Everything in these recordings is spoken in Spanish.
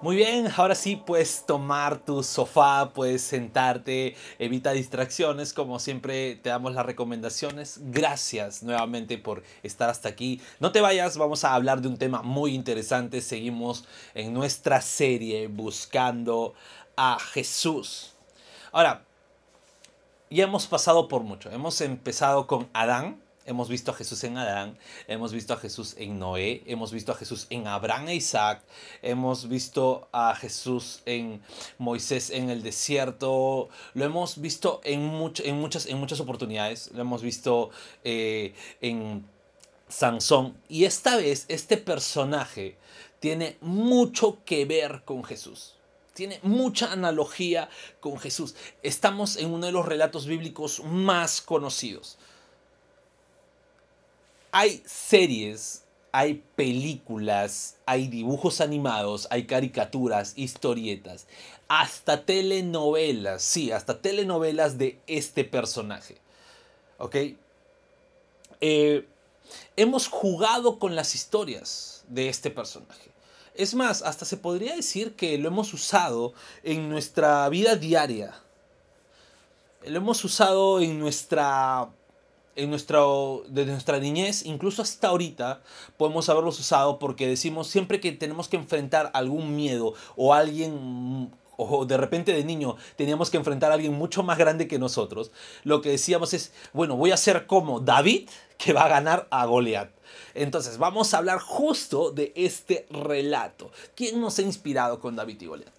Muy bien, ahora sí puedes tomar tu sofá, puedes sentarte, evita distracciones, como siempre te damos las recomendaciones. Gracias nuevamente por estar hasta aquí. No te vayas, vamos a hablar de un tema muy interesante. Seguimos en nuestra serie buscando a Jesús. Ahora, ya hemos pasado por mucho. Hemos empezado con Adán, Hemos visto a Jesús en Adán, hemos visto a Jesús en Noé, hemos visto a Jesús en Abraham e Isaac, hemos visto a Jesús en Moisés en el desierto, lo hemos visto en, en, muchas, en muchas oportunidades, lo hemos visto eh, en Sansón. Y esta vez este personaje tiene mucho que ver con Jesús tiene mucha analogía con Jesús. Estamos en uno de los relatos bíblicos más conocidos hay series, hay películas, hay dibujos animados, hay caricaturas, historietas, hasta telenovelas, sí, hasta telenovelas de este personaje. ¿Ok? Eh, hemos jugado con las historias de este personaje. Es más, hasta se podría decir que lo hemos usado en nuestra vida diaria. Lo hemos usado en nuestra en nuestro, de nuestra niñez, incluso hasta ahorita, podemos haberlos usado porque decimos siempre que tenemos que enfrentar algún miedo o alguien o de repente de niño teníamos que enfrentar a alguien mucho más grande que nosotros, lo que decíamos es, bueno, voy a ser como David que va a ganar a Goliat. Entonces, vamos a hablar justo de este relato. ¿Quién nos ha inspirado con David y Goliat?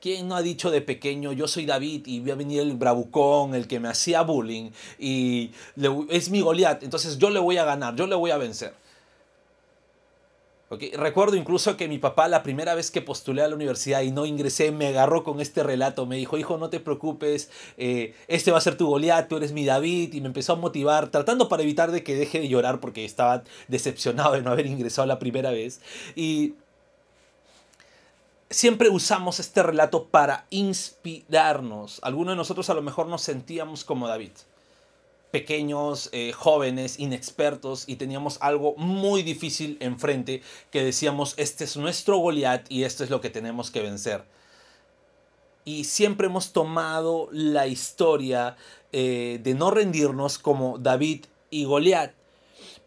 ¿Quién no ha dicho de pequeño, yo soy David y voy a venir el bravucón, el que me hacía bullying y es mi Goliat, entonces yo le voy a ganar, yo le voy a vencer? Okay. Recuerdo incluso que mi papá la primera vez que postulé a la universidad y no ingresé me agarró con este relato, me dijo, hijo, no te preocupes, eh, este va a ser tu Goliat, tú eres mi David, y me empezó a motivar, tratando para evitar de que deje de llorar porque estaba decepcionado de no haber ingresado la primera vez. Y siempre usamos este relato para inspirarnos. Algunos de nosotros a lo mejor nos sentíamos como David. Pequeños, eh, jóvenes, inexpertos y teníamos algo muy difícil enfrente que decíamos, este es nuestro Goliat y esto es lo que tenemos que vencer. Y siempre hemos tomado la historia eh, de no rendirnos como David y Goliat.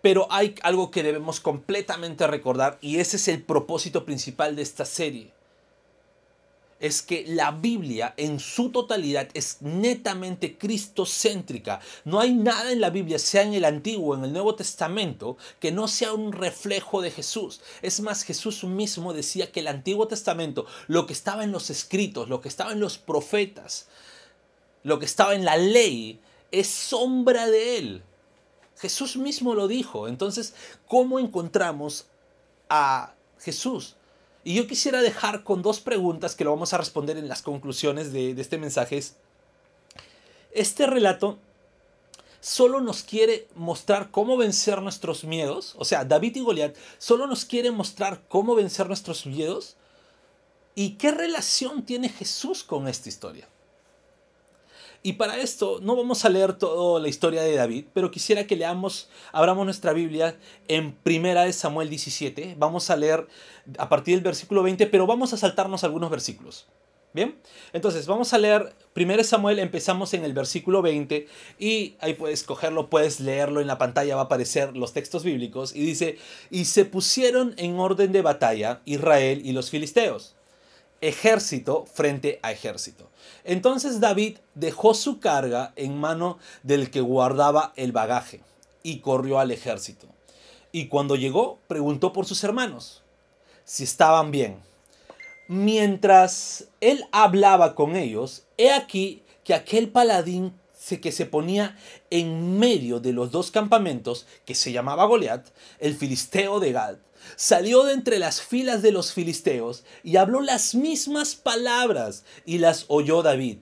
Pero hay algo que debemos completamente recordar y ese es el propósito principal de esta serie es que la Biblia en su totalidad es netamente cristocéntrica. No hay nada en la Biblia, sea en el Antiguo o en el Nuevo Testamento, que no sea un reflejo de Jesús. Es más, Jesús mismo decía que el Antiguo Testamento, lo que estaba en los escritos, lo que estaba en los profetas, lo que estaba en la ley, es sombra de él. Jesús mismo lo dijo. Entonces, ¿cómo encontramos a Jesús? Y yo quisiera dejar con dos preguntas que lo vamos a responder en las conclusiones de, este mensaje. este relato solo nos quiere mostrar cómo vencer nuestros miedos. O sea, David y Goliat solo nos quiere mostrar cómo vencer nuestros miedos. ¿Y qué relación tiene Jesús con esta historia? Y para esto no vamos a leer toda la historia de David, pero quisiera que leamos, abramos nuestra Biblia en Primera de Samuel 17. Vamos a leer a partir del versículo 20, pero vamos a saltarnos algunos versículos. Bien, entonces vamos a leer 1 Samuel, empezamos en el versículo 20 y ahí puedes cogerlo, puedes leerlo en la pantalla, va a aparecer los textos bíblicos y dice, y se pusieron en orden de batalla Israel y los filisteos ejército frente a ejército. Entonces David dejó su carga en mano del que guardaba el bagaje y corrió al ejército. Y cuando llegó, preguntó por sus hermanos si estaban bien. Mientras él hablaba con ellos, he aquí que aquel paladín que se ponía en medio de los dos campamentos, que se llamaba Goliat, el filisteo de Gad, salió de entre las filas de los filisteos y habló las mismas palabras y las oyó David.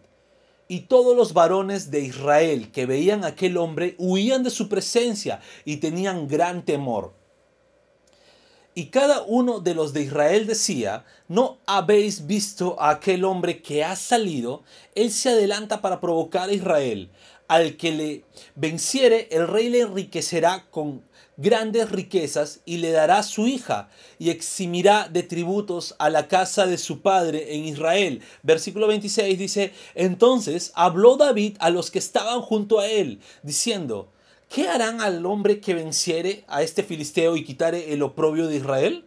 Y todos los varones de Israel que veían a aquel hombre huían de su presencia y tenían gran temor. Y cada uno de los de Israel decía, ¿no habéis visto a aquel hombre que ha salido? Él se adelanta para provocar a Israel. Al que le venciere, el rey le enriquecerá con grandes riquezas y le dará su hija y eximirá de tributos a la casa de su padre en Israel. Versículo 26 dice, entonces habló David a los que estaban junto a él, diciendo, ¿qué harán al hombre que venciere a este filisteo y quitare el oprobio de Israel?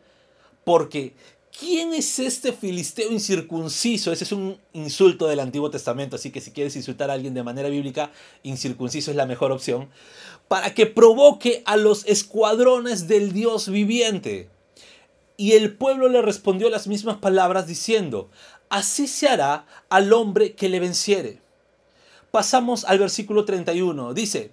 Porque, ¿quién es este filisteo incircunciso? Ese es un insulto del Antiguo Testamento, así que si quieres insultar a alguien de manera bíblica, incircunciso es la mejor opción, para que provoque a los escuadrones del Dios viviente. Y el pueblo le respondió las mismas palabras diciendo, así se hará al hombre que le venciere. Pasamos al versículo 31. Dice,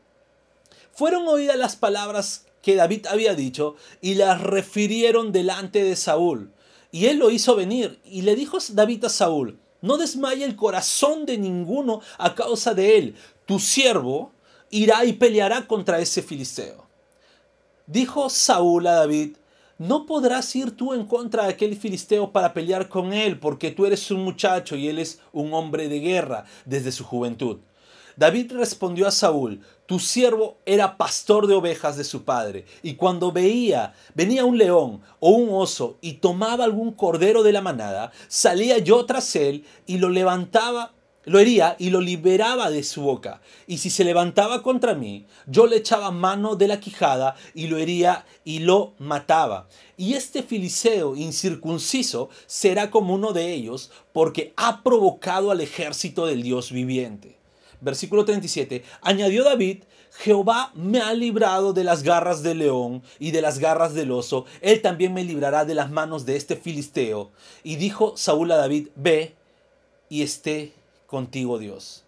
fueron oídas las palabras que David había dicho y las refirieron delante de Saúl. Y él lo hizo venir y le dijo David a Saúl, no desmaye el corazón de ninguno a causa de él. Tu siervo irá y peleará contra ese filisteo. Dijo Saúl a David, no podrás ir tú en contra de aquel filisteo para pelear con él, porque tú eres un muchacho y él es un hombre de guerra desde su juventud. David respondió a Saúl, tu siervo era pastor de ovejas de su padre, y cuando veía, venía un león o un oso y tomaba algún cordero de la manada, salía yo tras él y lo levantaba lo hería y lo liberaba de su boca. Y si se levantaba contra mí, yo le echaba mano de la quijada y lo hería y lo mataba. Y este filiseo incircunciso será como uno de ellos, porque ha provocado al ejército del Dios viviente versículo 37, añadió David, Jehová me ha librado de las garras del león y de las garras del oso, él también me librará de las manos de este filisteo. Y dijo Saúl a David, ve y esté contigo Dios.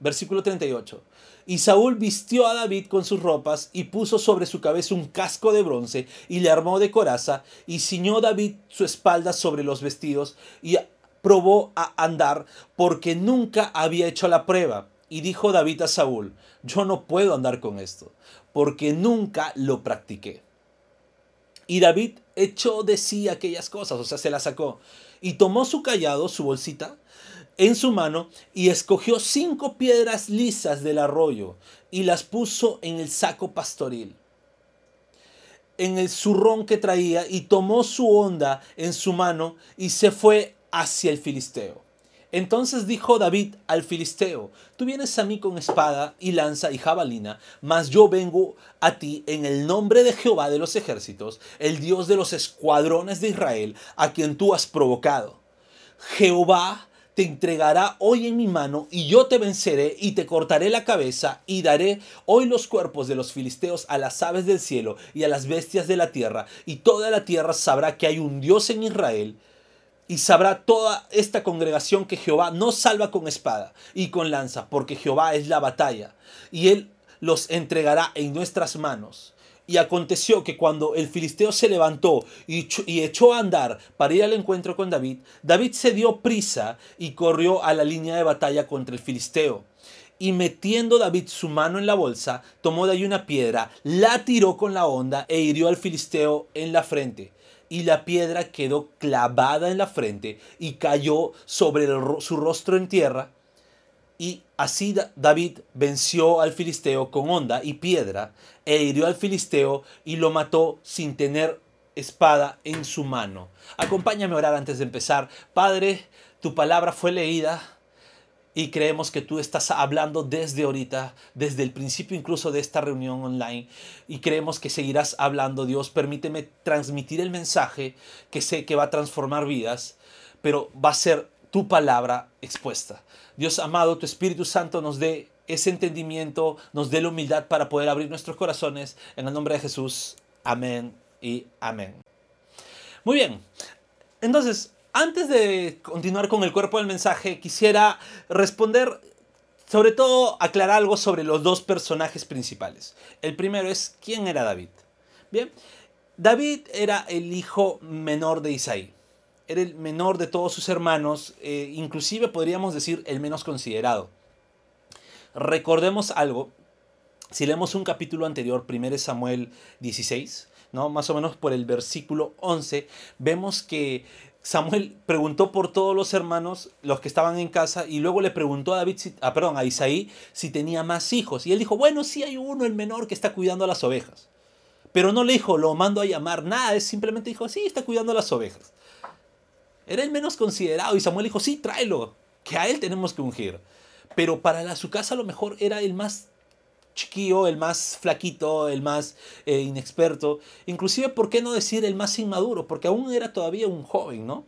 Versículo 38. Y Saúl vistió a David con sus ropas y puso sobre su cabeza un casco de bronce y le armó de coraza y ciñó David su espalda sobre los vestidos y probó a andar porque nunca había hecho la prueba y dijo David a Saúl, yo no puedo andar con esto, porque nunca lo practiqué. Y David echó de sí aquellas cosas, o sea, se las sacó, y tomó su callado, su bolsita, en su mano, y escogió cinco piedras lisas del arroyo, y las puso en el saco pastoril, en el zurrón que traía, y tomó su onda en su mano, y se fue hacia el filisteo. Entonces dijo David al filisteo, tú vienes a mí con espada y lanza y jabalina, mas yo vengo a ti en el nombre de Jehová de los ejércitos, el Dios de los escuadrones de Israel, a quien tú has provocado. Jehová te entregará hoy en mi mano y yo te venceré y te cortaré la cabeza y daré hoy los cuerpos de los filisteos a las aves del cielo y a las bestias de la tierra y toda la tierra sabrá que hay un Dios en Israel y sabrá toda esta congregación que Jehová no salva con espada y con lanza, porque Jehová es la batalla, y él los entregará en nuestras manos. Y aconteció que cuando el filisteo se levantó y, echó a andar para ir al encuentro con David, David se dio prisa y corrió a la línea de batalla contra el filisteo. Y metiendo David su mano en la bolsa, tomó de ahí una piedra, la tiró con la honda e hirió al filisteo en la frente y la piedra quedó clavada en la frente y cayó sobre su rostro en tierra. Y así David venció al filisteo con honda y piedra, e hirió al filisteo y lo mató sin tener espada en su mano. Acompáñame a orar antes de empezar. Padre, tu palabra fue leída y creemos que tú estás hablando desde ahorita, desde el principio incluso de esta reunión online. Y creemos que seguirás hablando, Dios. Permíteme transmitir el mensaje que sé que va a transformar vidas, pero va a ser tu palabra expuesta. Dios amado, tu Espíritu Santo nos dé ese entendimiento, nos dé la humildad para poder abrir nuestros corazones. En el nombre de Jesús. Amén y amén. Muy bien. Entonces, antes de continuar con el cuerpo del mensaje, quisiera responder, sobre todo aclarar algo sobre los dos personajes principales. El primero es, ¿quién era David? Bien, David era el hijo menor de Isaí. Era el menor de todos sus hermanos, eh, inclusive podríamos decir el menos considerado. Recordemos algo, si leemos un capítulo anterior, 1 Samuel 16, ¿no? más o menos por el versículo 11, vemos que Samuel preguntó por todos los hermanos, los que estaban en casa, y luego le preguntó a David, ah, perdón, a Isaí si tenía más hijos. Y él dijo, bueno, sí hay uno, el menor, que está cuidando a las ovejas. Pero no le dijo, lo mando a llamar, nada, es simplemente dijo, sí, está cuidando a las ovejas. Era el menos considerado y Samuel dijo, sí, tráelo, que a él tenemos que ungir. Pero para la, su casa a lo mejor era el más chiquillo, el más flaquito, el más eh, inexperto. Inclusive, ¿por qué no decir el más inmaduro? Porque aún era todavía un joven, ¿no?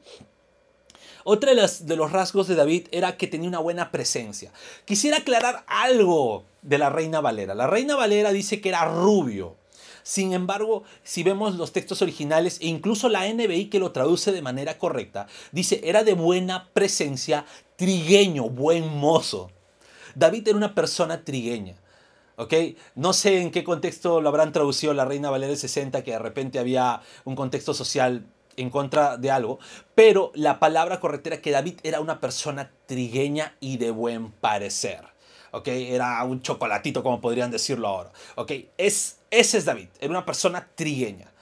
Otra de, las, de los rasgos de David era que tenía una buena presencia. Quisiera aclarar algo de la reina Valera. La reina Valera dice que era rubio. Sin embargo, si vemos los textos originales e incluso la NBI que lo traduce de manera correcta, dice era de buena presencia, trigueño, buen mozo. David era una persona trigueña. ¿Ok? No sé en qué contexto lo habrán traducido la Reina Valera del 60, que de repente había un contexto social en contra de algo, pero la palabra correcta era que David era una persona trigueña y de buen parecer. ¿ok? Era un chocolatito, como podrían decirlo ahora, ¿ok? Es, ese es David, era una persona trigueña.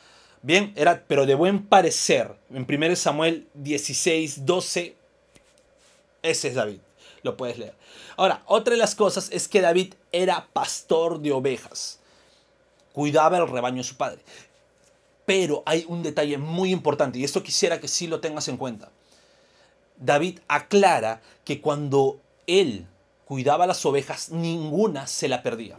Bien, era, pero de buen parecer. En 1 Samuel 16, 12, ese es David. Lo puedes leer. Ahora, otra de las cosas es que David era pastor de ovejas. Cuidaba el rebaño de su padre. Pero hay un detalle muy importante, y esto quisiera que sí lo tengas en cuenta. David aclara que cuando él cuidaba las ovejas, ninguna se la perdía.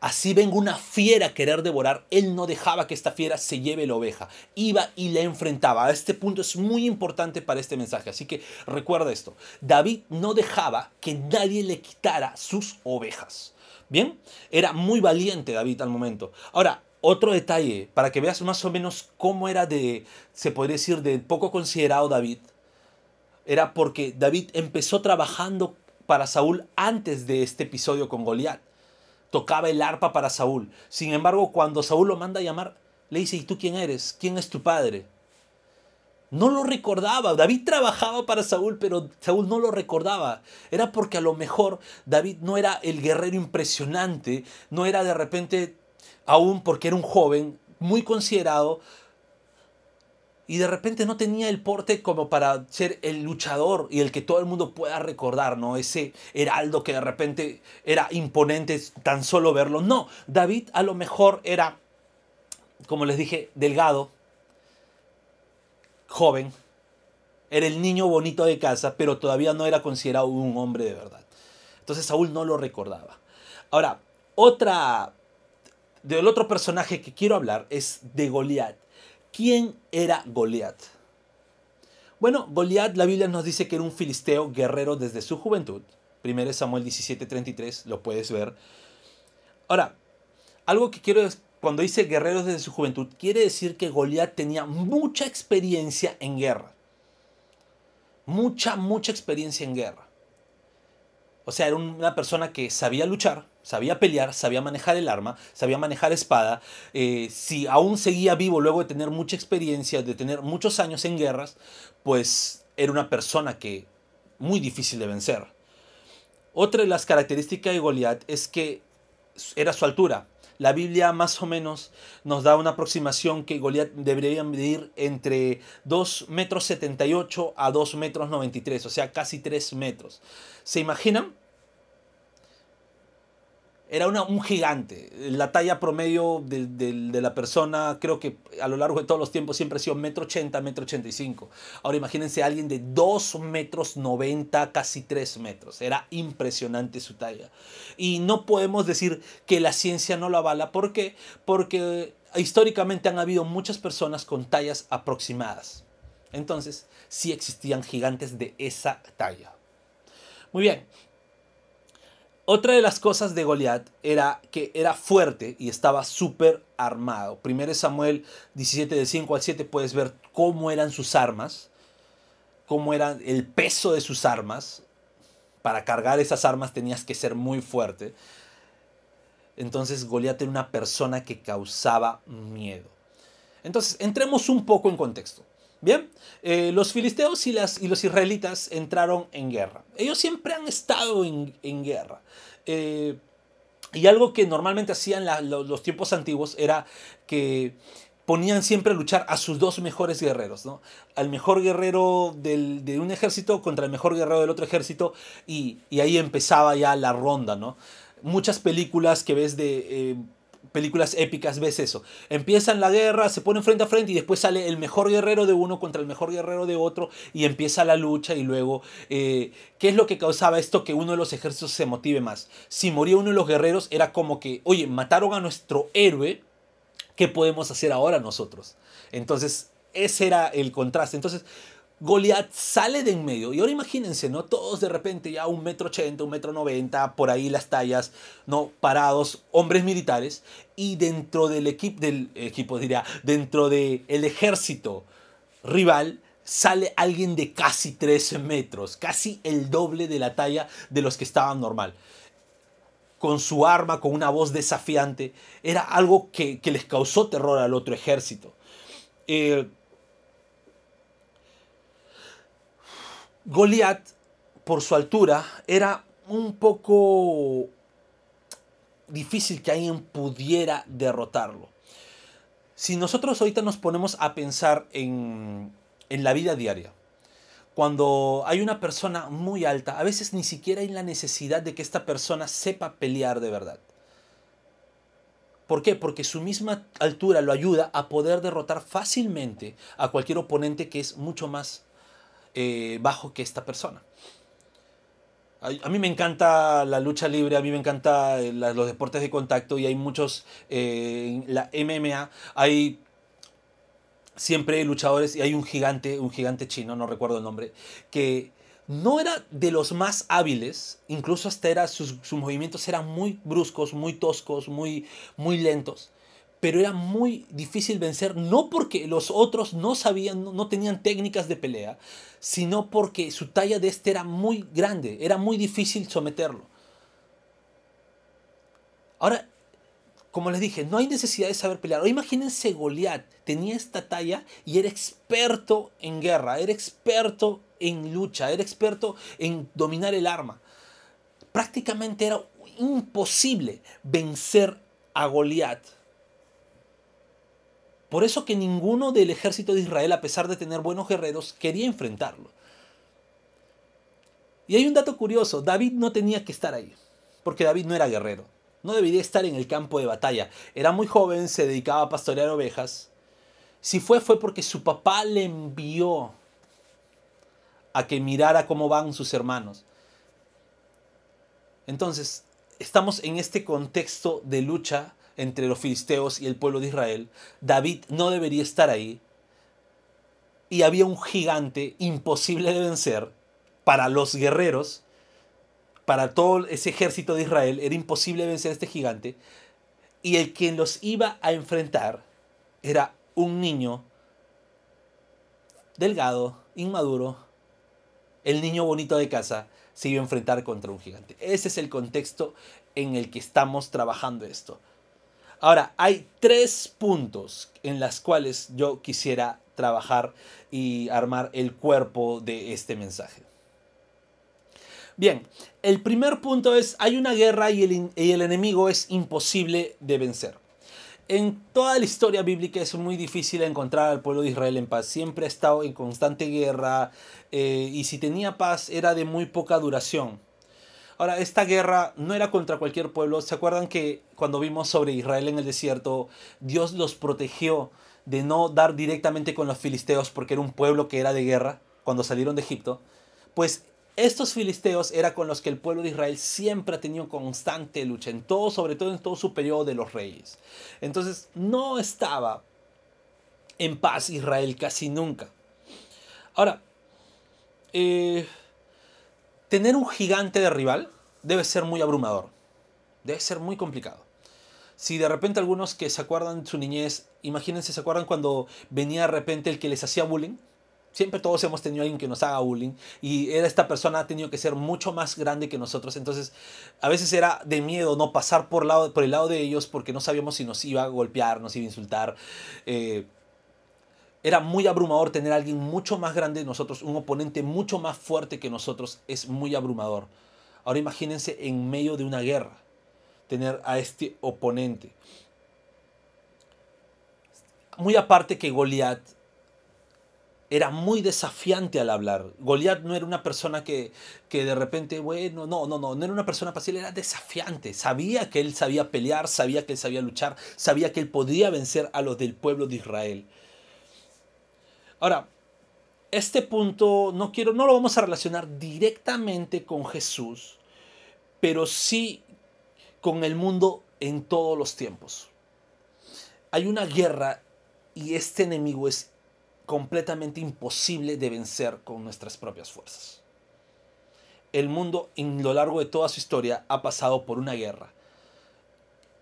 Así venga una fiera a querer devorar, él no dejaba que esta fiera se lleve la oveja. Iba y la enfrentaba. A este punto es muy importante para este mensaje. Así que recuerda esto. David no dejaba que nadie le quitara sus ovejas. Bien, era muy valiente David al momento. Ahora, otro detalle, para que veas más o menos cómo era de, se podría decir, de poco considerado David era porque David empezó trabajando para Saúl antes de este episodio con Goliat. Tocaba el arpa para Saúl. Sin embargo, cuando Saúl lo manda a llamar, le dice, ¿y tú quién eres? ¿Quién es tu padre? No lo recordaba. David trabajaba para Saúl, pero Saúl no lo recordaba. Era porque a lo mejor David no era el guerrero impresionante, no era de repente, aún porque era un joven muy considerado, y de repente no tenía el porte como para ser el luchador y el que todo el mundo pueda recordar, ¿no? Ese heraldo que de repente era imponente tan solo verlo. No, David a lo mejor era, como les dije, delgado, joven, era el niño bonito de casa, pero todavía no era considerado un hombre de verdad. Entonces Saúl no lo recordaba. Ahora, otra del otro personaje que quiero hablar es de Goliat. ¿Quién era Goliat? Bueno, Goliat, la Biblia nos dice que era un filisteo guerrero desde su juventud. 1 Samuel 17:33, lo puedes ver. Ahora, algo que quiero es, cuando dice guerrero desde su juventud, quiere decir que Goliat tenía mucha experiencia en guerra. Mucha, mucha experiencia en guerra. O sea, era una persona que sabía luchar, sabía pelear, sabía manejar el arma, sabía manejar espada. Eh, si aún seguía vivo luego de tener mucha experiencia, de tener muchos años en guerras, pues era una persona que muy difícil de vencer. Otra de las características de Goliat es que era su altura. La Biblia más o menos nos da una aproximación que Goliat debería medir entre 2 metros 78 a 2 metros 93, o sea, casi 3 metros. ¿Se imaginan? Era un gigante. La talla promedio de, la persona, creo que a lo largo de todos los tiempos siempre ha sido metro ochenta, metro ochenta y cinco. Ahora imagínense alguien de 2 metros 90, casi 3 metros. Era impresionante su talla. Y no podemos decir que la ciencia no lo avala. ¿Por qué? Porque históricamente han habido muchas personas con tallas aproximadas. Entonces, sí existían gigantes de esa talla. Muy bien, otra de las cosas de Goliat era que era fuerte y estaba súper armado. Primero Samuel 17 de 5 al 7 puedes ver cómo eran sus armas, cómo era el peso de sus armas. Para cargar esas armas tenías que ser muy fuerte. Entonces Goliat era una persona que causaba miedo. Entonces, entremos un poco en contexto. Bien, eh, los filisteos y, las, y, los israelitas entraron en guerra. Ellos siempre han estado en, guerra. Eh, Y algo que normalmente hacían los tiempos antiguos era que ponían siempre a luchar a sus dos mejores guerreros, ¿no? Al mejor guerrero de un ejército contra el mejor guerrero del otro ejército y, ahí empezaba ya la ronda, ¿no? Muchas películas que ves de... Eh, películas épicas ves eso. Empiezan la guerra, se ponen frente a frente y después sale el mejor guerrero de uno contra el mejor guerrero de otro y empieza la lucha y luego, eh, ¿qué es lo que causaba esto que uno de los ejércitos se motive más? Si moría uno de los guerreros era como que, oye, mataron a nuestro héroe, ¿qué podemos hacer ahora nosotros? Entonces, ese era el contraste. Entonces, Goliat sale de en medio. Y ahora imagínense, ¿no? Todos de repente ya un metro ochenta, un metro noventa, por ahí las tallas, ¿no? Parados, hombres militares. Y dentro del equipo, del equipo diría, dentro del el ejército rival, sale alguien de casi 13 metros, casi el doble de la talla de los que estaban normal. Con su arma, con una voz desafiante, era algo que, les causó terror al otro ejército. Eh, Goliat, por su altura, era un poco difícil que alguien pudiera derrotarlo. Si nosotros ahorita nos ponemos a pensar en, en la vida diaria, cuando hay una persona muy alta, a veces ni siquiera hay la necesidad de que esta persona sepa pelear de verdad. ¿Por qué? Porque su misma altura lo ayuda a poder derrotar fácilmente a cualquier oponente que es mucho más eh, bajo que esta persona. A, mí me encanta la lucha libre, a mí me encanta eh, los deportes de contacto y hay muchos, eh, la MMA, hay siempre luchadores y hay un gigante, un gigante chino, no recuerdo el nombre, que no era de los más hábiles, incluso hasta era, sus, sus movimientos eran muy bruscos, muy toscos, muy, muy lentos pero era muy difícil vencer, no porque los otros no sabían, no, tenían técnicas de pelea, sino porque su talla de este era muy grande, era muy difícil someterlo. Ahora, como les dije, no hay necesidad de saber pelear. O imagínense Goliat, tenía esta talla y era experto en guerra, era experto en lucha, era experto en dominar el arma. Prácticamente era imposible vencer a Goliat por eso que ninguno del ejército de Israel, a pesar de tener buenos guerreros, quería enfrentarlo. Y hay un dato curioso, David no tenía que estar ahí, porque David no era guerrero, no debería estar en el campo de batalla. Era muy joven, se dedicaba a pastorear ovejas. Si fue, fue porque su papá le envió a que mirara cómo van sus hermanos. Entonces, estamos en este contexto de lucha entre los filisteos y el pueblo de Israel, David no debería estar ahí. Y había un gigante imposible de vencer para los guerreros, para todo ese ejército de Israel, era imposible vencer a este gigante. Y el quien los iba a enfrentar era un niño delgado, inmaduro, el niño bonito de casa, se iba a enfrentar contra un gigante. Ese es el contexto en el que estamos trabajando esto. Ahora, hay tres puntos en las cuales yo quisiera trabajar y armar el cuerpo de este mensaje. Bien, el primer punto es, hay una guerra y el, enemigo es imposible de vencer. En toda la historia bíblica es muy difícil encontrar al pueblo de Israel en paz. Siempre ha estado en constante guerra eh, y si tenía paz era de muy poca duración. Ahora, esta guerra no era contra cualquier pueblo. ¿Se acuerdan que cuando vimos sobre Israel en el desierto, Dios los protegió de no dar directamente con los filisteos porque era un pueblo que era de guerra cuando salieron de Egipto? Pues estos filisteos era con los que el pueblo de Israel siempre ha tenido constante lucha, en todo, sobre todo en todo su periodo de los reyes. Entonces, no estaba en paz Israel casi nunca. Ahora, eh, tener un gigante de rival debe ser muy abrumador. Debe ser muy complicado. Si de repente algunos que se acuerdan de su niñez, imagínense, se acuerdan cuando venía de repente el que les hacía bullying. Siempre todos hemos tenido alguien que nos haga bullying y era esta persona ha tenido que ser mucho más grande que nosotros. Entonces, a veces era de miedo no pasar por, lado, por el lado de ellos porque no sabíamos si nos iba a golpear, nos iba a insultar. Eh, era muy abrumador tener a alguien mucho más grande de nosotros, un oponente mucho más fuerte que nosotros, es muy abrumador. Ahora imagínense en medio de una guerra, tener a este oponente. Muy aparte que Goliat era muy desafiante al hablar. Goliat no era una persona que, que, de repente, bueno, no, no, no, no era una persona fácil, era desafiante. Sabía que él sabía pelear, sabía que él sabía luchar, sabía que él podía vencer a los del pueblo de Israel. Ahora, este punto no quiero, no lo vamos a relacionar directamente con Jesús, pero sí con el mundo en todos los tiempos. Hay una guerra y este enemigo es completamente imposible de vencer con nuestras propias fuerzas. El mundo en lo largo de toda su historia ha pasado por una guerra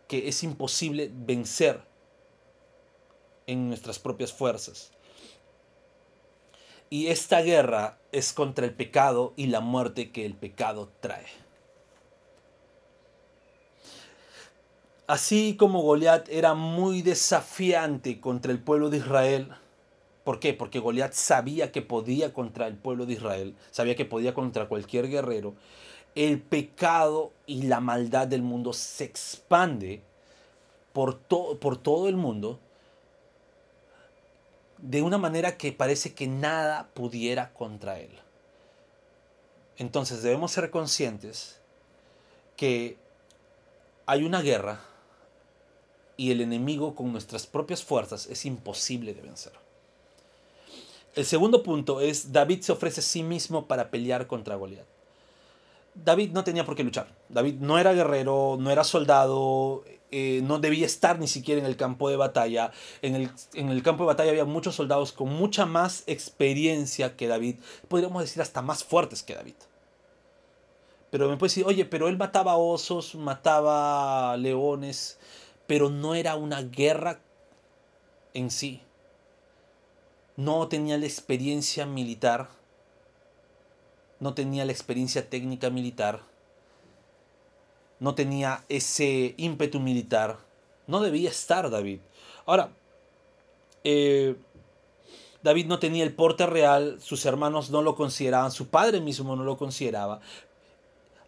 que es imposible vencer en nuestras propias fuerzas. Y esta guerra es contra el pecado y la muerte que el pecado trae. Así como Goliat era muy desafiante contra el pueblo de Israel, ¿por qué? Porque Goliat sabía que podía contra el pueblo de Israel, sabía que podía contra cualquier guerrero. El pecado y la maldad del mundo se expande por, por todo el mundo de una manera que parece que nada pudiera contra él. Entonces debemos ser conscientes que hay una guerra y el enemigo con nuestras propias fuerzas es imposible de vencer. El segundo punto es David se ofrece a sí mismo para pelear contra Goliat. David no tenía por qué luchar. David no era guerrero, no era soldado, eh, no debía estar ni siquiera en el campo de batalla. En el, en el, campo de batalla había muchos soldados con mucha más experiencia que David, podríamos decir hasta más fuertes que David. Pero me puede decir, oye, pero él mataba osos, mataba leones, pero no era una guerra en sí. No tenía la experiencia militar, no tenía la experiencia técnica militar, no tenía ese ímpetu militar. No debía estar David. Ahora, eh, David no tenía el porte real, sus hermanos no lo consideraban, su padre mismo no lo consideraba.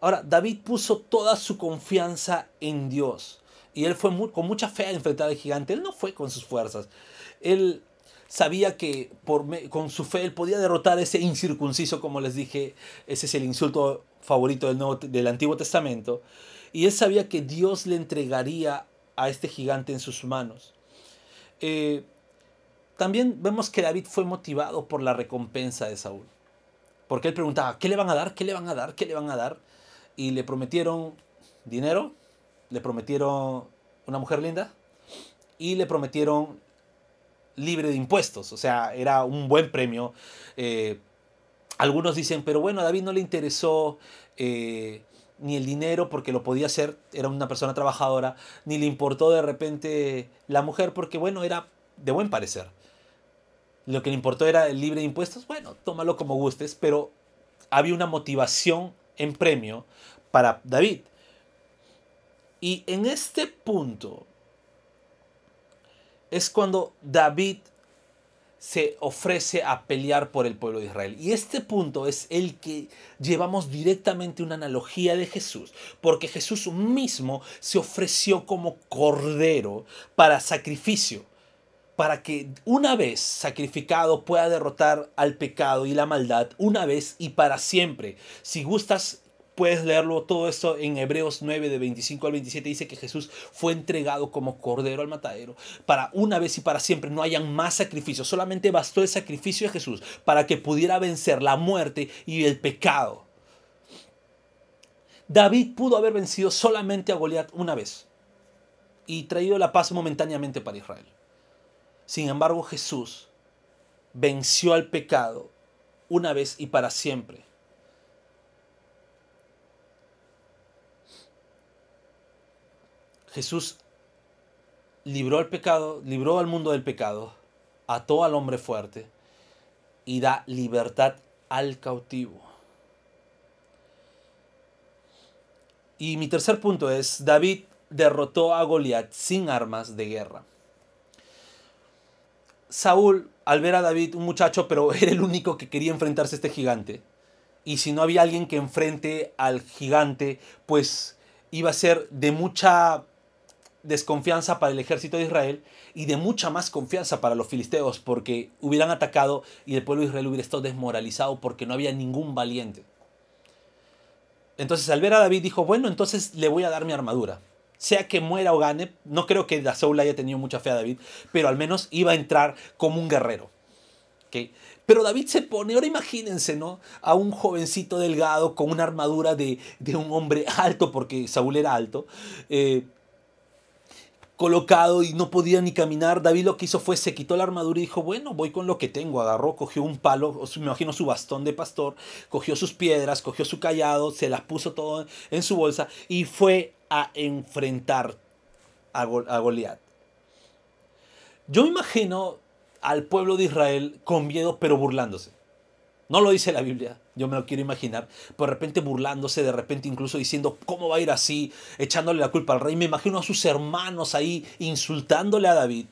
Ahora, David puso toda su confianza en Dios. Y él fue con mucha fe a enfrentar al gigante. Él no fue con sus fuerzas. Él sabía que con su fe él podía derrotar a ese incircunciso, como les dije. Ese es el insulto favorito del, Nuevo, del Antiguo Testamento. Y él sabía que Dios le entregaría a este gigante en sus manos. Eh, también vemos que David fue motivado por la recompensa de Saúl. Porque él preguntaba, ¿qué le van a dar? ¿Qué le van a dar? ¿Qué le van a dar? Y le prometieron dinero, le prometieron una mujer linda y le prometieron libre de impuestos. O sea, era un buen premio. Eh, algunos dicen, pero bueno, a David no le interesó eh, ni el dinero porque lo podía hacer, era una persona trabajadora, ni le importó de repente la mujer porque, bueno, era de buen parecer. Lo que le importó era el libre de impuestos, bueno, tómalo como gustes, pero había una motivación en premio para David. Y en este punto es cuando David se ofrece a pelear por el pueblo de Israel. Y este punto es el que llevamos directamente una analogía de Jesús, porque Jesús mismo se ofreció como cordero para sacrificio, para que una vez sacrificado pueda derrotar al pecado y la maldad, una vez y para siempre. Si gustas Puedes leerlo todo esto en Hebreos 9 de 25 al 27. Dice que Jesús fue entregado como cordero al matadero para una vez y para siempre no hayan más sacrificios. Solamente bastó el sacrificio de Jesús para que pudiera vencer la muerte y el pecado. David pudo haber vencido solamente a Goliat una vez y traído la paz momentáneamente para Israel. Sin embargo, Jesús venció al pecado una vez y para siempre Jesús libró al pecado, libró al mundo del pecado, ató al hombre fuerte y da libertad al cautivo. Y mi tercer punto es, David derrotó a Goliat sin armas de guerra. Saúl, al ver a David, un muchacho, pero era el único que quería enfrentarse a este gigante. Y si no había alguien que enfrente al gigante, pues iba a ser de mucha desconfianza para el ejército de Israel y de mucha más confianza para los filisteos porque hubieran atacado y el pueblo de Israel hubiera estado desmoralizado porque no había ningún valiente. Entonces al ver a David dijo, bueno, entonces le voy a dar mi armadura. Sea que muera o gane, no creo que Saúl haya tenido mucha fe a David, pero al menos iba a entrar como un guerrero. Pero David se pone, ahora imagínense, ¿no? A un jovencito delgado con una armadura de, un hombre alto, porque Saúl era alto, eh, colocado y no podía ni caminar. David lo que hizo fue se quitó la armadura y dijo, bueno, voy con lo que tengo. Agarró, cogió un palo, me imagino su bastón de pastor, cogió sus piedras, cogió su callado, se las puso todo en su bolsa y fue a enfrentar a, a Goliat. Yo imagino al pueblo de Israel con miedo pero burlándose. No lo dice la Biblia, yo me lo quiero imaginar. Por de repente burlándose, de repente incluso diciendo, ¿cómo va a ir así? Echándole la culpa al rey. Me imagino a sus hermanos ahí insultándole a David.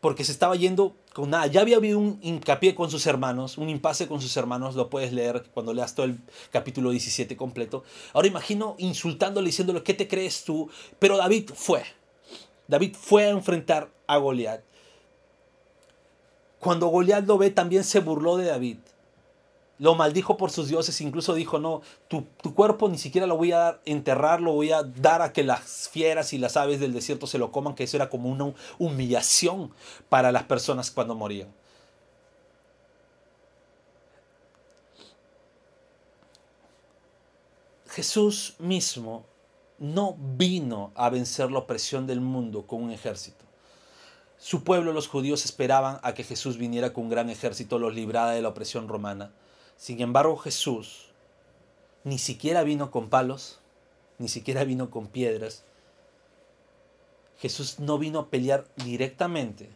Porque se estaba yendo con nada. Ya había habido un hincapié con sus hermanos, un impasse con sus hermanos. Lo puedes leer cuando leas todo el capítulo 17 completo. Ahora imagino insultándole, diciéndole, ¿qué te crees tú? Pero David fue. David fue a enfrentar a Goliat. Cuando Goliat lo ve, también se burló de David lo maldijo por sus dioses, incluso dijo, no, tu, cuerpo ni siquiera lo voy a enterrar, lo voy a dar a que las fieras y las aves del desierto se lo coman, que eso era como una humillación para las personas cuando morían. Jesús mismo no vino a vencer la opresión del mundo con un ejército. Su pueblo, los judíos, esperaban a que Jesús viniera con un gran ejército, los librara de la opresión romana. Sin embargo, Jesús ni siquiera vino con palos, ni siquiera vino con piedras. Jesús no vino a pelear directamente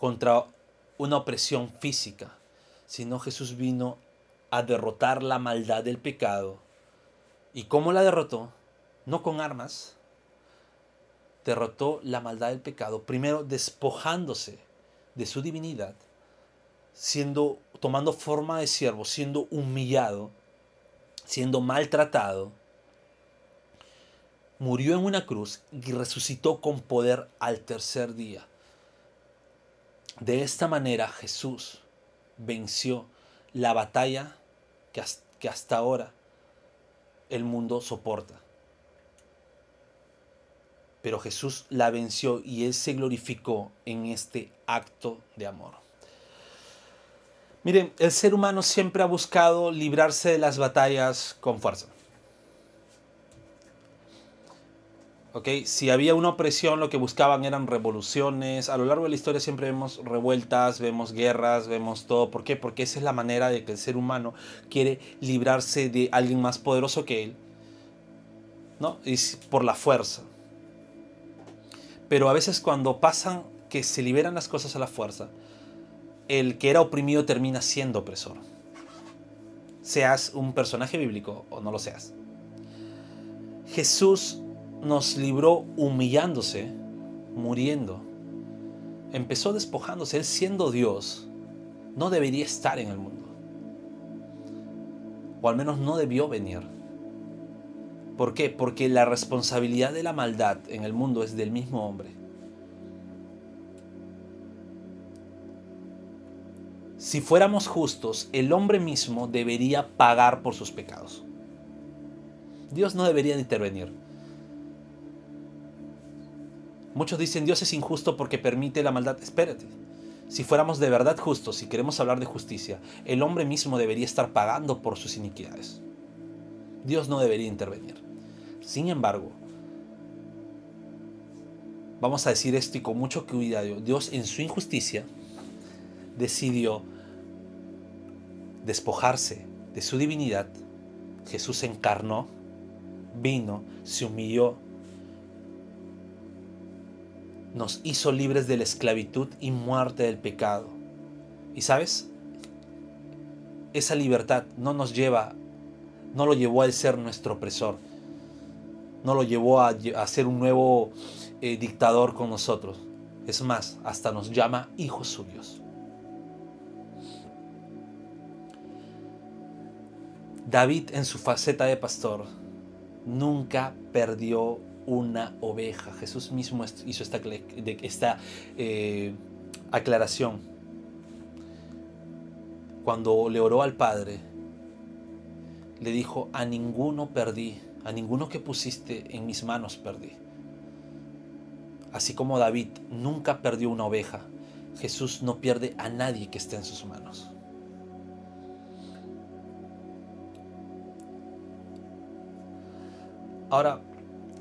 contra una opresión física, sino Jesús vino a derrotar la maldad del pecado. ¿Y cómo la derrotó? No con armas. Derrotó la maldad del pecado, primero despojándose de su divinidad siendo, tomando forma de siervo, siendo humillado, siendo maltratado, murió en una cruz y resucitó con poder al tercer día. De esta manera Jesús venció la batalla que hasta ahora el mundo soporta. Pero Jesús la venció y Él se glorificó en este acto de amor. Miren, el ser humano siempre ha buscado librarse de las batallas con fuerza. Okay. Si había una opresión, lo que buscaban eran revoluciones. A lo largo de la historia siempre vemos revueltas, vemos guerras, vemos todo. ¿Por qué? Porque esa es la manera de que el ser humano quiere librarse de alguien más poderoso que él. ¿No? Y por la fuerza. Pero a veces cuando pasan que se liberan las cosas a la fuerza, el que era oprimido termina siendo opresor. Seas un personaje bíblico o no lo seas. Jesús nos libró humillándose, muriendo. Empezó despojándose. Él siendo Dios, no debería estar en el mundo. O al menos no debió venir. ¿Por qué? Porque la responsabilidad de la maldad en el mundo es del mismo hombre. Si fuéramos justos, el hombre mismo debería pagar por sus pecados. Dios no debería intervenir. Muchos dicen Dios es injusto porque permite la maldad. Espérate. Si fuéramos de verdad justos, si queremos hablar de justicia, el hombre mismo debería estar pagando por sus iniquidades. Dios no debería intervenir. Sin embargo, vamos a decir esto y con mucho cuidado, Dios en su injusticia decidió despojarse de su divinidad, Jesús encarnó, vino, se humilló, nos hizo libres de la esclavitud y muerte del pecado. Y sabes, esa libertad no nos lleva, no lo llevó a ser nuestro opresor, no lo llevó a, ser un nuevo eh, dictador con nosotros. Es más, hasta nos llama hijos suyos. David en su faceta de pastor nunca perdió una oveja. Jesús mismo hizo esta, eh, aclaración. Cuando le oró al Padre, le dijo, a ninguno perdí, a ninguno que pusiste en mis manos perdí. Así como David nunca perdió una oveja, Jesús no pierde a nadie que esté en sus manos. Ahora,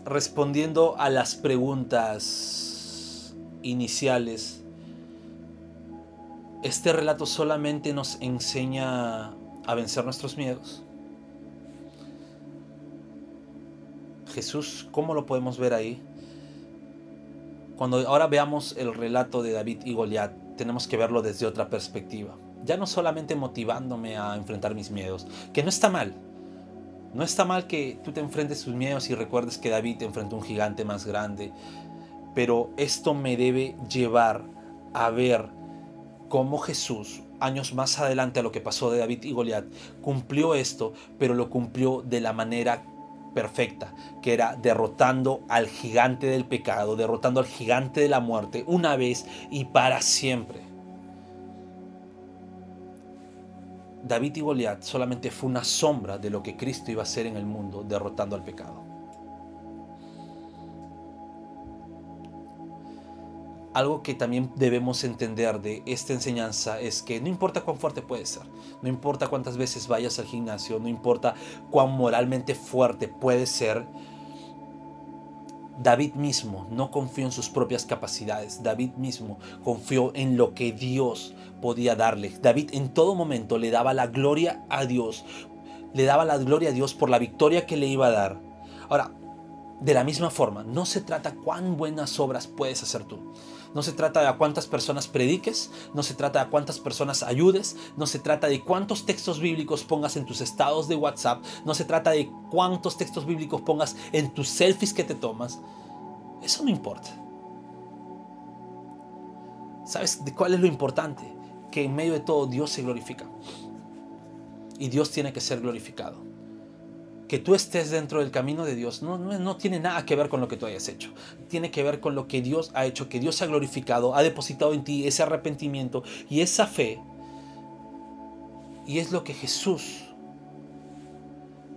respondiendo a las preguntas iniciales, este relato solamente nos enseña a vencer nuestros miedos. Jesús, ¿cómo lo podemos ver ahí? Cuando ahora veamos el relato de David y Goliat, tenemos que verlo desde otra perspectiva. Ya no solamente motivándome a enfrentar mis miedos, que no está mal. No está mal que tú te enfrentes tus miedos y recuerdes que David enfrentó un gigante más grande, pero esto me debe llevar a ver cómo Jesús, años más adelante a lo que pasó de David y Goliat, cumplió esto, pero lo cumplió de la manera perfecta, que era derrotando al gigante del pecado, derrotando al gigante de la muerte una vez y para siempre. David y Goliat solamente fue una sombra de lo que Cristo iba a hacer en el mundo, derrotando al pecado. algo que también debemos entender de esta enseñanza es que no importa cuán fuerte puedes ser, no importa cuántas veces vayas al gimnasio, no importa cuán moralmente fuerte puedes ser, David mismo no confió en sus propias capacidades, David mismo confió en lo que Dios podía darle. David en todo momento le daba la gloria a Dios, le daba la gloria a Dios por la victoria que le iba a dar. Ahora, de la misma forma, no se trata cuán buenas obras puedes hacer tú. No se trata de a cuántas personas prediques, no se trata de a cuántas personas ayudes, no se trata de cuántos textos bíblicos pongas en tus estados de WhatsApp, no se trata de cuántos textos bíblicos pongas en tus selfies que te tomas. Eso no importa. ¿Sabes de cuál es lo importante? Que en medio de todo Dios se glorifica. Y Dios tiene que ser glorificado que tú estés dentro del camino de Dios no, no, tiene nada que ver con lo que tú hayas hecho. Tiene que ver con lo que Dios ha hecho, que Dios ha glorificado, ha depositado en ti ese arrepentimiento y esa fe. Y es lo que Jesús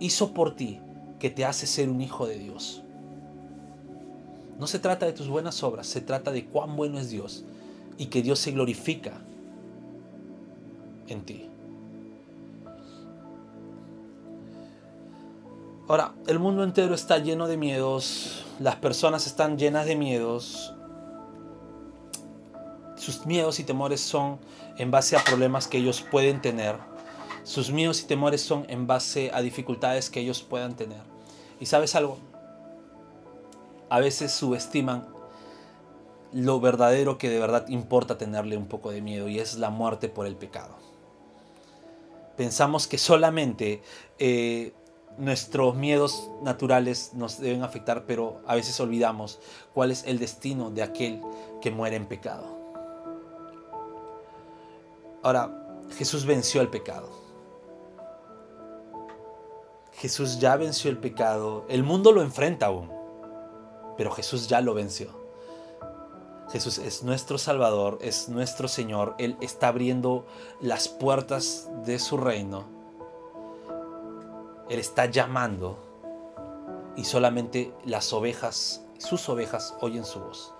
hizo por ti que te hace ser un hijo de Dios. No se trata de tus buenas obras, se trata de cuán bueno es Dios y que Dios se glorifica en ti. Ahora, el mundo entero está lleno de miedos, las personas están llenas de miedos. Sus miedos y temores son en base a problemas que ellos pueden tener. Sus miedos y temores son en base a dificultades que ellos puedan tener. ¿Y sabes algo? A veces subestiman lo verdadero que de verdad importa tenerle un poco de miedo y es la muerte por el pecado. Pensamos que solamente eh, nuestros miedos naturales nos deben afectar, pero a veces olvidamos cuál es el destino de aquel que muere en pecado. Ahora, Jesús venció el pecado. Jesús ya venció el pecado. El mundo lo enfrenta aún, pero Jesús ya lo venció. Jesús es nuestro Salvador, es nuestro Señor. Él está abriendo las puertas de su reino él está llamando y solamente las ovejas, sus ovejas, oyen su voz.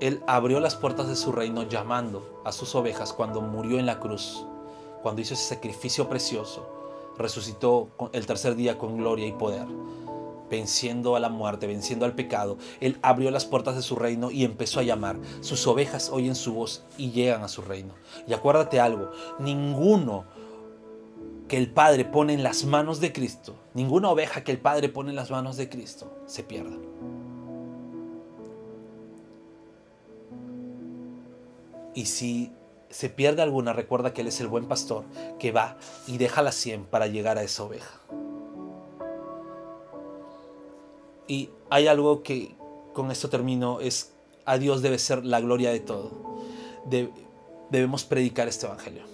Él abrió las puertas de su reino llamando a sus ovejas cuando murió en la cruz, cuando hizo ese sacrificio precioso, resucitó el tercer día con gloria y poder, venciendo a la muerte, venciendo al pecado. Él abrió las puertas de su reino y empezó a llamar. Sus ovejas oyen su voz y llegan a su reino. Y acuérdate algo, ninguno que el Padre pone en las manos de Cristo, ninguna oveja que el Padre pone en las manos de Cristo se pierda. Y si se pierde alguna, recuerda que Él es el buen pastor que va y deja la cien para llegar a esa oveja. Y hay algo que con esto termino, es a Dios debe ser la gloria de todo. debemos predicar este Evangelio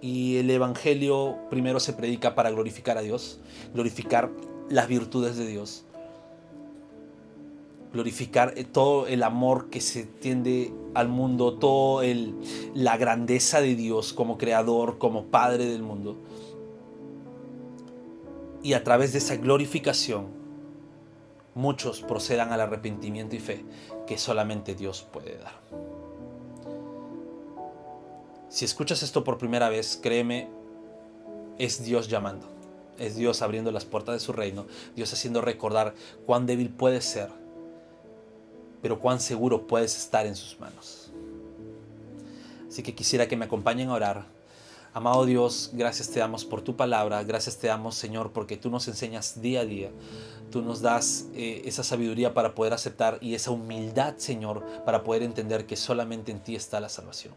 Y el Evangelio primero se predica para glorificar a Dios, glorificar las virtudes de Dios, glorificar eh, todo el amor que se tiende al mundo, toda la grandeza de Dios como creador, como Padre del mundo. Y a través de esa glorificación, muchos procedan al arrepentimiento y fe que solamente Dios puede dar. Si escuchas esto por primera vez, créeme, es Dios llamando. Es Dios abriendo las puertas de su reino. Dios haciendo recordar cuán débil puedes ser, pero cuán seguro puedes estar en sus manos. Así que quisiera que me acompañen a orar. Amado Dios, gracias te damos por tu palabra, gracias te damos Señor porque tú nos enseñas día a día, tú nos das eh, esa sabiduría para poder aceptar y esa humildad Señor para poder entender que solamente en ti está la salvación.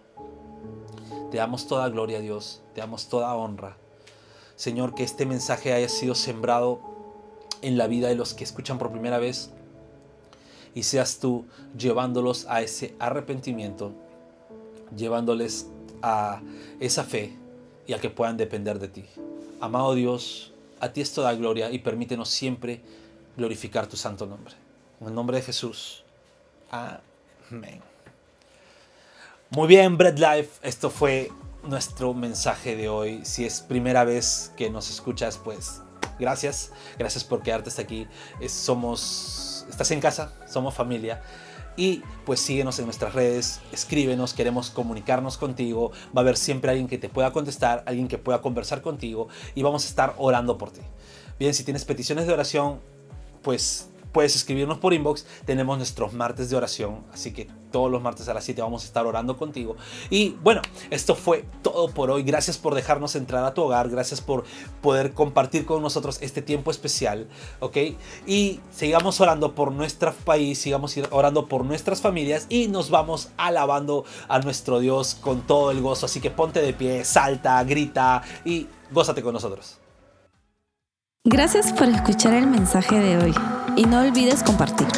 Te damos toda gloria, Dios. Te damos toda honra. Señor, que este mensaje haya sido sembrado en la vida de los que escuchan por primera vez y seas tú llevándolos a ese arrepentimiento, llevándoles a esa fe y a que puedan depender de ti. Amado Dios, a ti es toda gloria y permítenos siempre glorificar tu santo nombre. En el nombre de Jesús. Amén. Muy bien, Bread Life, esto fue nuestro mensaje de hoy. Si es primera vez que nos escuchas, pues gracias. Gracias por quedarte hasta aquí. somos, estás en casa, somos familia. Y pues síguenos en nuestras redes, escríbenos, queremos comunicarnos contigo. Va a haber siempre alguien que te pueda contestar, alguien que pueda conversar contigo y vamos a estar orando por ti. Bien, si tienes peticiones de oración, pues puedes escribirnos por inbox. Tenemos nuestros martes de oración, así que todos los martes a las 7 vamos a estar orando contigo. Y bueno, esto fue todo por hoy. Gracias por dejarnos entrar a tu hogar, gracias por poder compartir con nosotros este tiempo especial, ¿ok? Y sigamos orando por nuestro país, sigamos orando por nuestras familias y nos vamos alabando a nuestro Dios con todo el gozo. Así que ponte de pie, salta, grita y gózate con nosotros. Gracias por escuchar el mensaje de hoy y no olvides compartirlo.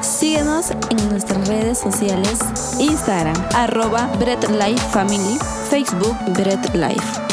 Síguenos en nuestras redes sociales, Instagram, arroba Family, Facebook Bread Life.